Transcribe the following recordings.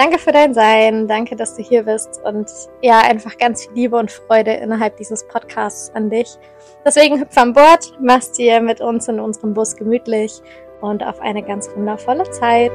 danke für dein Sein, danke, dass du hier bist und ja, einfach ganz viel Liebe und Freude innerhalb dieses Podcasts an dich. Deswegen hüpf an Bord, mach's dir mit uns in unserem Bus gemütlich und auf eine ganz wundervolle Zeit.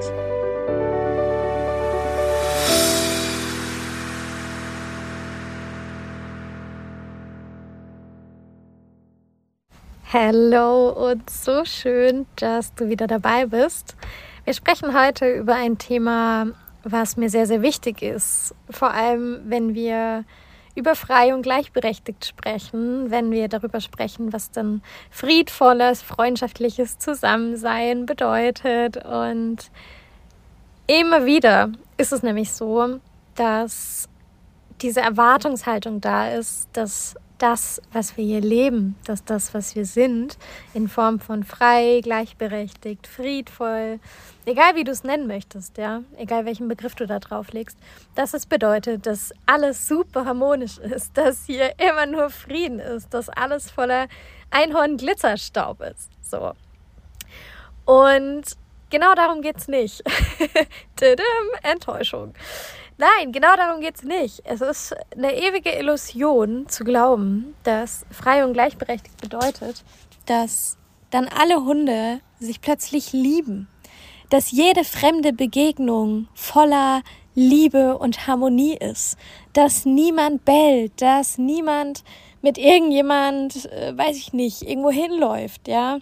Hallo und so schön, dass du wieder dabei bist. Wir sprechen heute über ein Thema, was mir sehr, sehr wichtig ist. Vor allem, wenn wir über frei und gleichberechtigt sprechen, wenn wir darüber sprechen, was dann friedvolles, freundschaftliches Zusammensein bedeutet. Und immer wieder ist es nämlich so, dass diese Erwartungshaltung da ist, dass das, was wir hier leben, dass das, was wir sind, in Form von frei, gleichberechtigt, friedvoll, egal wie du es nennen möchtest, ja, egal welchen Begriff du da drauf legst, dass es bedeutet, dass alles super harmonisch ist, dass hier immer nur Frieden ist, dass alles voller Einhorn-Glitzerstaub ist. So. Und genau darum geht es nicht. Enttäuschung. Nein, genau darum geht es nicht. Es ist eine ewige Illusion zu glauben, dass frei und gleichberechtigt bedeutet, dass dann alle Hunde sich plötzlich lieben. Dass jede fremde Begegnung voller Liebe und Harmonie ist. Dass niemand bellt, dass niemand mit irgendjemand, äh, weiß ich nicht, irgendwo hinläuft, ja.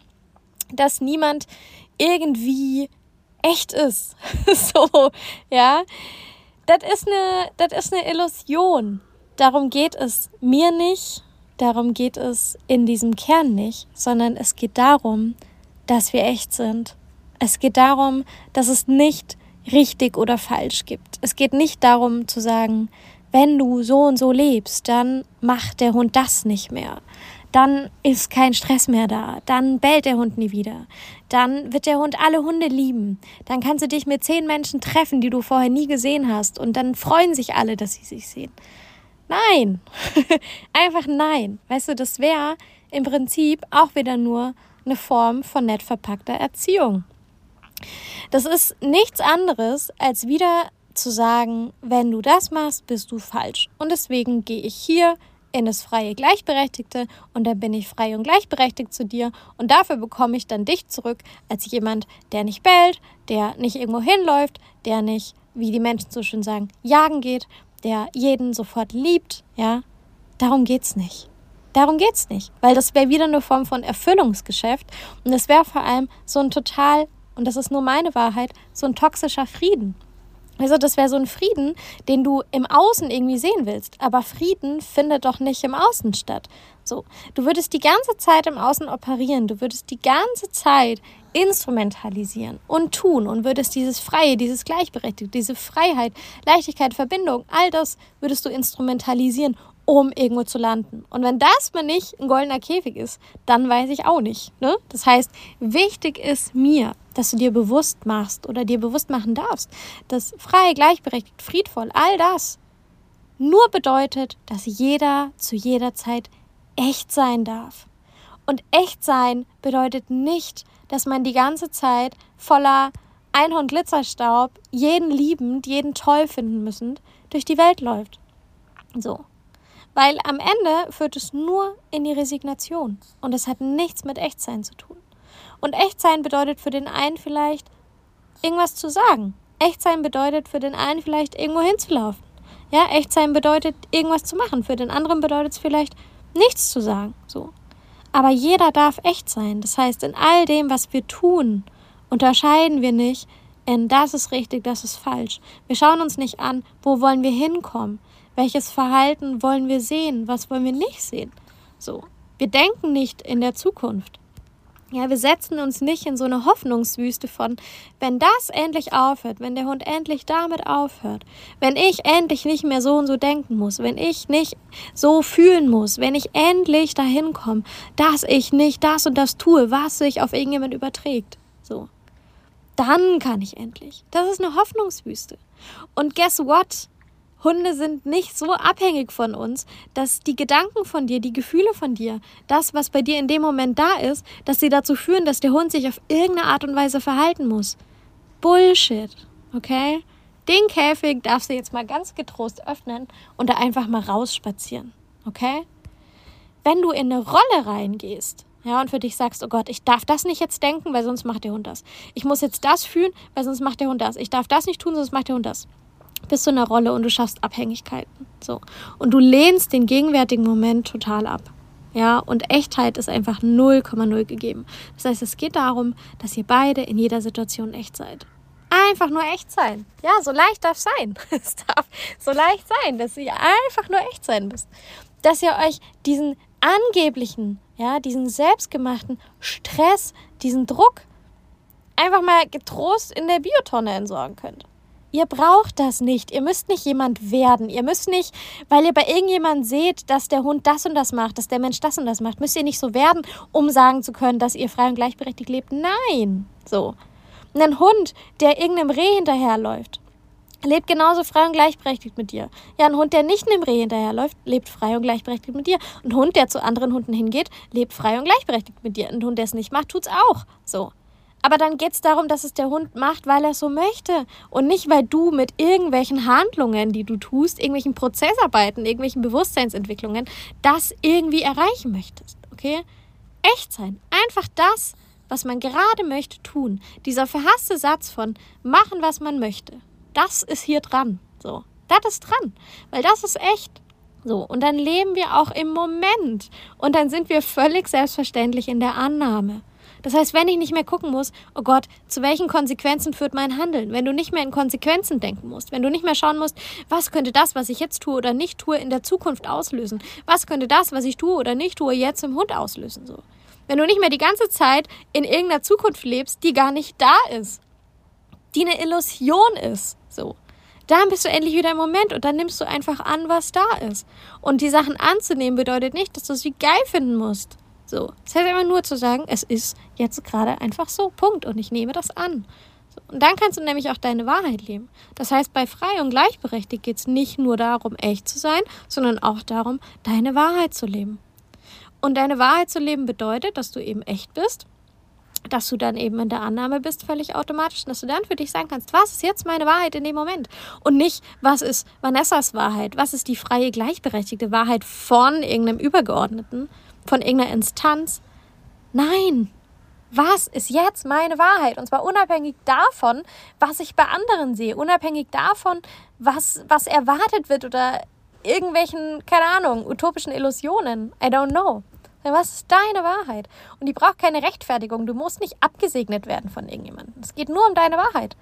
Dass niemand irgendwie echt ist. so, ja. Das ist eine, das ist eine Illusion. Darum geht es mir nicht, darum geht es in diesem Kern nicht, sondern es geht darum, dass wir echt sind. Es geht darum, dass es nicht richtig oder falsch gibt. Es geht nicht darum zu sagen, wenn du so und so lebst, dann macht der Hund das nicht mehr dann ist kein Stress mehr da, dann bellt der Hund nie wieder, dann wird der Hund alle Hunde lieben, dann kannst du dich mit zehn Menschen treffen, die du vorher nie gesehen hast und dann freuen sich alle, dass sie sich sehen. Nein, einfach nein. Weißt du, das wäre im Prinzip auch wieder nur eine Form von nett verpackter Erziehung. Das ist nichts anderes, als wieder zu sagen, wenn du das machst, bist du falsch. Und deswegen gehe ich hier in das freie Gleichberechtigte und dann bin ich frei und gleichberechtigt zu dir und dafür bekomme ich dann dich zurück als jemand, der nicht bellt, der nicht irgendwo hinläuft, der nicht, wie die Menschen so schön sagen, jagen geht, der jeden sofort liebt, ja. Darum geht's nicht. Darum geht's nicht, weil das wäre wieder eine Form von Erfüllungsgeschäft und es wäre vor allem so ein total und das ist nur meine Wahrheit, so ein toxischer Frieden. Also das wäre so ein Frieden, den du im Außen irgendwie sehen willst. Aber Frieden findet doch nicht im Außen statt. So, du würdest die ganze Zeit im Außen operieren, du würdest die ganze Zeit instrumentalisieren und tun und würdest dieses Freie, dieses Gleichberechtigte, diese Freiheit, Leichtigkeit, Verbindung, all das würdest du instrumentalisieren, um irgendwo zu landen. Und wenn das mal nicht ein goldener Käfig ist, dann weiß ich auch nicht. Ne? Das heißt, wichtig ist mir, dass du dir bewusst machst oder dir bewusst machen darfst, dass frei, gleichberechtigt, friedvoll, all das nur bedeutet, dass jeder zu jeder Zeit echt sein darf. Und echt sein bedeutet nicht, dass man die ganze Zeit voller Einhorn Glitzerstaub, jeden liebend, jeden toll finden müssen, durch die Welt läuft. So. Weil am Ende führt es nur in die Resignation. Und es hat nichts mit Echtsein zu tun. Und Echtsein bedeutet für den einen vielleicht irgendwas zu sagen. Echtsein bedeutet für den einen vielleicht irgendwo hinzulaufen. Ja, Echtsein bedeutet irgendwas zu machen. Für den anderen bedeutet es vielleicht nichts zu sagen. So. Aber jeder darf echt sein. Das heißt, in all dem, was wir tun, unterscheiden wir nicht in das ist richtig, das ist falsch. Wir schauen uns nicht an, wo wollen wir hinkommen. Welches Verhalten wollen wir sehen? Was wollen wir nicht sehen? So. Wir denken nicht in der Zukunft. Ja, wir setzen uns nicht in so eine Hoffnungswüste von, wenn das endlich aufhört, wenn der Hund endlich damit aufhört, wenn ich endlich nicht mehr so und so denken muss, wenn ich nicht so fühlen muss, wenn ich endlich dahin komme, dass ich nicht das und das tue, was sich auf irgendjemand überträgt. So. Dann kann ich endlich. Das ist eine Hoffnungswüste. Und guess what? Hunde sind nicht so abhängig von uns, dass die Gedanken von dir, die Gefühle von dir, das, was bei dir in dem Moment da ist, dass sie dazu führen, dass der Hund sich auf irgendeine Art und Weise verhalten muss. Bullshit, okay? Den Käfig darfst du jetzt mal ganz getrost öffnen und da einfach mal rausspazieren, okay? Wenn du in eine Rolle reingehst, ja, und für dich sagst, oh Gott, ich darf das nicht jetzt denken, weil sonst macht der Hund das. Ich muss jetzt das fühlen, weil sonst macht der Hund das. Ich darf das nicht tun, sonst macht der Hund das bist du in der Rolle und du schaffst Abhängigkeiten. So. Und du lehnst den gegenwärtigen Moment total ab. Ja, und Echtheit ist einfach 0,0 gegeben. Das heißt, es geht darum, dass ihr beide in jeder Situation echt seid. Einfach nur echt sein. Ja, so leicht darf sein. Es darf so leicht sein, dass ihr einfach nur echt sein müsst. Dass ihr euch diesen angeblichen, ja, diesen selbstgemachten Stress, diesen Druck einfach mal getrost in der Biotonne entsorgen könnt. Ihr braucht das nicht. Ihr müsst nicht jemand werden. Ihr müsst nicht, weil ihr bei irgendjemand seht, dass der Hund das und das macht, dass der Mensch das und das macht, müsst ihr nicht so werden, um sagen zu können, dass ihr frei und gleichberechtigt lebt. Nein. So. ein Hund, der irgendeinem Reh hinterherläuft, lebt genauso frei und gleichberechtigt mit dir. Ja, ein Hund, der nicht einem Reh hinterherläuft, lebt frei und gleichberechtigt mit dir. Ein Hund, der zu anderen Hunden hingeht, lebt frei und gleichberechtigt mit dir. Ein Hund, der es nicht macht, tut's auch. So. Aber dann geht es darum, dass es der Hund macht, weil er so möchte. Und nicht, weil du mit irgendwelchen Handlungen, die du tust, irgendwelchen Prozessarbeiten, irgendwelchen Bewusstseinsentwicklungen, das irgendwie erreichen möchtest. Okay? Echt sein. Einfach das, was man gerade möchte, tun. Dieser verhasste Satz von machen, was man möchte. Das ist hier dran. So. Das ist dran. Weil das ist echt. So, und dann leben wir auch im Moment. Und dann sind wir völlig selbstverständlich in der Annahme. Das heißt, wenn ich nicht mehr gucken muss, oh Gott, zu welchen Konsequenzen führt mein Handeln? Wenn du nicht mehr in Konsequenzen denken musst, wenn du nicht mehr schauen musst, was könnte das, was ich jetzt tue oder nicht tue, in der Zukunft auslösen? Was könnte das, was ich tue oder nicht tue, jetzt im Hund auslösen? So. Wenn du nicht mehr die ganze Zeit in irgendeiner Zukunft lebst, die gar nicht da ist, die eine Illusion ist, so. Dann bist du endlich wieder im Moment und dann nimmst du einfach an, was da ist. Und die Sachen anzunehmen bedeutet nicht, dass du sie geil finden musst. So. Das heißt immer nur zu sagen, es ist jetzt gerade einfach so. Punkt. Und ich nehme das an. Und dann kannst du nämlich auch deine Wahrheit leben. Das heißt, bei frei und gleichberechtigt geht es nicht nur darum, echt zu sein, sondern auch darum, deine Wahrheit zu leben. Und deine Wahrheit zu leben bedeutet, dass du eben echt bist, dass du dann eben in der Annahme bist, völlig automatisch, dass du dann für dich sagen kannst, was ist jetzt meine Wahrheit in dem Moment? Und nicht, was ist Vanessas Wahrheit? Was ist die freie, gleichberechtigte Wahrheit von irgendeinem Übergeordneten, von irgendeiner Instanz. Nein, was ist jetzt meine Wahrheit? Und zwar unabhängig davon, was ich bei anderen sehe, unabhängig davon, was, was erwartet wird oder irgendwelchen, keine Ahnung, utopischen Illusionen. I don't know. Was ist deine Wahrheit? Und die braucht keine Rechtfertigung. Du musst nicht abgesegnet werden von irgendjemandem. Es geht nur um deine Wahrheit.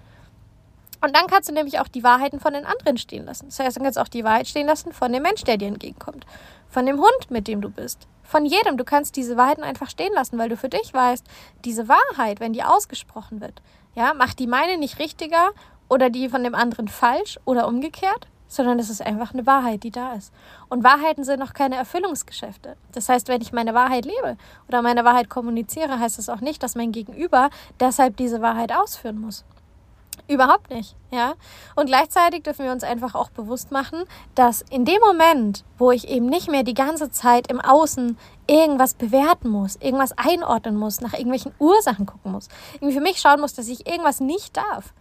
Und dann kannst du nämlich auch die Wahrheiten von den anderen stehen lassen. Das heißt, dann kannst du auch die Wahrheit stehen lassen von dem Mensch, der dir entgegenkommt. Von dem Hund, mit dem du bist. Von jedem. Du kannst diese Wahrheiten einfach stehen lassen, weil du für dich weißt, diese Wahrheit, wenn die ausgesprochen wird, ja, macht die meine nicht richtiger oder die von dem anderen falsch oder umgekehrt, sondern es ist einfach eine Wahrheit, die da ist. Und Wahrheiten sind noch keine Erfüllungsgeschäfte. Das heißt, wenn ich meine Wahrheit lebe oder meine Wahrheit kommuniziere, heißt das auch nicht, dass mein Gegenüber deshalb diese Wahrheit ausführen muss. Überhaupt nicht, ja. Und gleichzeitig dürfen wir uns einfach auch bewusst machen, dass in dem Moment, wo ich eben nicht mehr die ganze Zeit im Außen irgendwas bewerten muss, irgendwas einordnen muss, nach irgendwelchen Ursachen gucken muss, irgendwie für mich schauen muss, dass ich irgendwas nicht darf,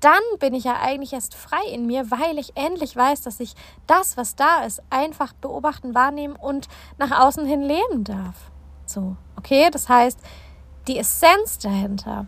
dann bin ich ja eigentlich erst frei in mir, weil ich endlich weiß, dass ich das, was da ist, einfach beobachten, wahrnehmen und nach außen hin leben darf. So, okay? Das heißt, die Essenz dahinter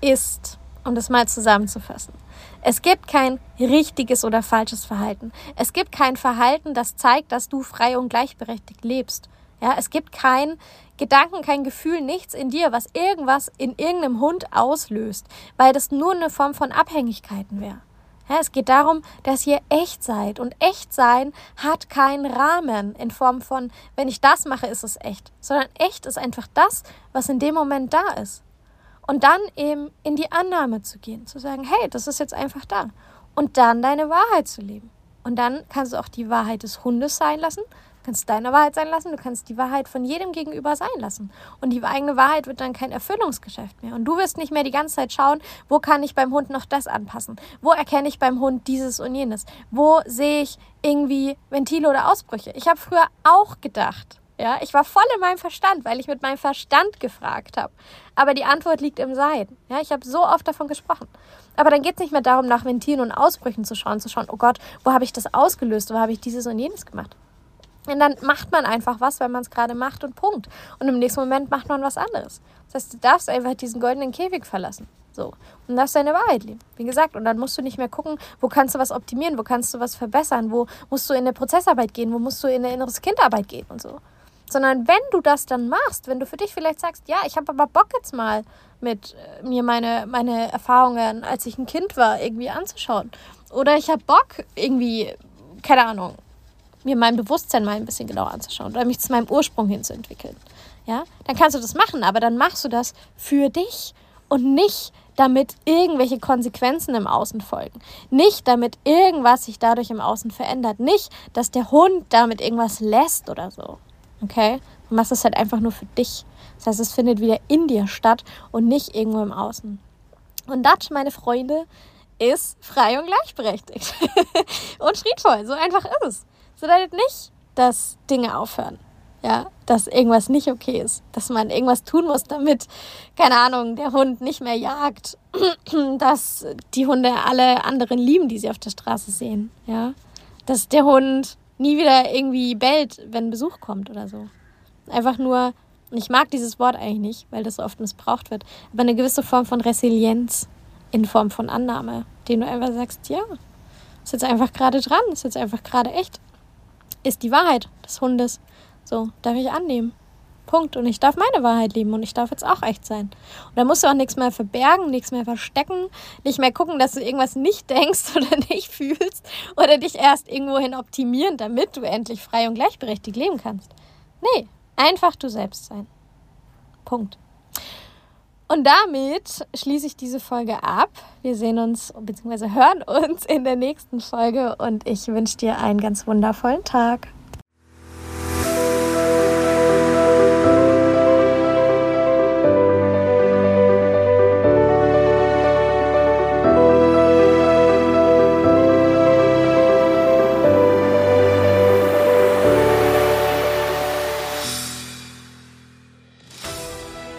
ist, um das mal zusammenzufassen. Es gibt kein richtiges oder falsches Verhalten. Es gibt kein Verhalten, das zeigt, dass du frei und gleichberechtigt lebst. Ja, es gibt kein Gedanken, kein Gefühl, nichts in dir, was irgendwas in irgendeinem Hund auslöst, weil das nur eine Form von Abhängigkeiten wäre. Ja, es geht darum, dass ihr echt seid. Und echt sein hat keinen Rahmen in Form von, wenn ich das mache, ist es echt. Sondern echt ist einfach das, was in dem Moment da ist. Und dann eben in die Annahme zu gehen, zu sagen, hey, das ist jetzt einfach da. Und dann deine Wahrheit zu leben. Und dann kannst du auch die Wahrheit des Hundes sein lassen, kannst deine Wahrheit sein lassen, du kannst die Wahrheit von jedem gegenüber sein lassen. Und die eigene Wahrheit wird dann kein Erfüllungsgeschäft mehr. Und du wirst nicht mehr die ganze Zeit schauen, wo kann ich beim Hund noch das anpassen? Wo erkenne ich beim Hund dieses und jenes? Wo sehe ich irgendwie Ventile oder Ausbrüche? Ich habe früher auch gedacht, ja, ich war voll in meinem Verstand, weil ich mit meinem Verstand gefragt habe. Aber die Antwort liegt im Sein. Ja, ich habe so oft davon gesprochen. Aber dann geht es nicht mehr darum, nach Ventilen und Ausbrüchen zu schauen, zu schauen, oh Gott, wo habe ich das ausgelöst, wo habe ich dieses und jenes gemacht. Und dann macht man einfach was, weil man es gerade macht und Punkt. Und im nächsten Moment macht man was anderes. Das heißt, du darfst einfach diesen goldenen Käfig verlassen. So. Und darfst deine Wahrheit leben. Wie gesagt, und dann musst du nicht mehr gucken, wo kannst du was optimieren, wo kannst du was verbessern, wo musst du in eine Prozessarbeit gehen, wo musst du in eine inneres Kindarbeit gehen und so sondern wenn du das dann machst, wenn du für dich vielleicht sagst, ja, ich habe aber Bock jetzt mal mit äh, mir meine, meine Erfahrungen, als ich ein Kind war, irgendwie anzuschauen. Oder ich habe Bock irgendwie, keine Ahnung, mir mein Bewusstsein mal ein bisschen genauer anzuschauen oder mich zu meinem Ursprung hinzuentwickeln. Ja, dann kannst du das machen, aber dann machst du das für dich und nicht damit irgendwelche Konsequenzen im Außen folgen. Nicht damit irgendwas sich dadurch im Außen verändert. Nicht, dass der Hund damit irgendwas lässt oder so. Okay? Du machst es halt einfach nur für dich. Das heißt, es findet wieder in dir statt und nicht irgendwo im Außen. Und das, meine Freunde, ist frei und gleichberechtigt. und friedvoll. So einfach ist es. So bedeutet nicht, dass Dinge aufhören. ja, dass irgendwas nicht okay ist, dass man irgendwas tun muss, damit, keine Ahnung, der Hund nicht mehr jagt, dass die Hunde alle anderen lieben, die sie auf der Straße sehen, ja, dass der Hund nie wieder irgendwie bellt, wenn Besuch kommt oder so. Einfach nur, ich mag dieses Wort eigentlich nicht, weil das so oft missbraucht wird, aber eine gewisse Form von Resilienz in Form von Annahme, den du einfach sagst, ja, ist jetzt einfach gerade dran, ist jetzt einfach gerade echt, ist die Wahrheit des Hundes. So, darf ich annehmen. Punkt. Und ich darf meine Wahrheit lieben und ich darf jetzt auch echt sein. Und da musst du auch nichts mehr verbergen, nichts mehr verstecken, nicht mehr gucken, dass du irgendwas nicht denkst oder nicht fühlst oder dich erst irgendwohin optimieren, damit du endlich frei und gleichberechtigt leben kannst. Nee, einfach du selbst sein. Punkt. Und damit schließe ich diese Folge ab. Wir sehen uns bzw. hören uns in der nächsten Folge und ich wünsche dir einen ganz wundervollen Tag.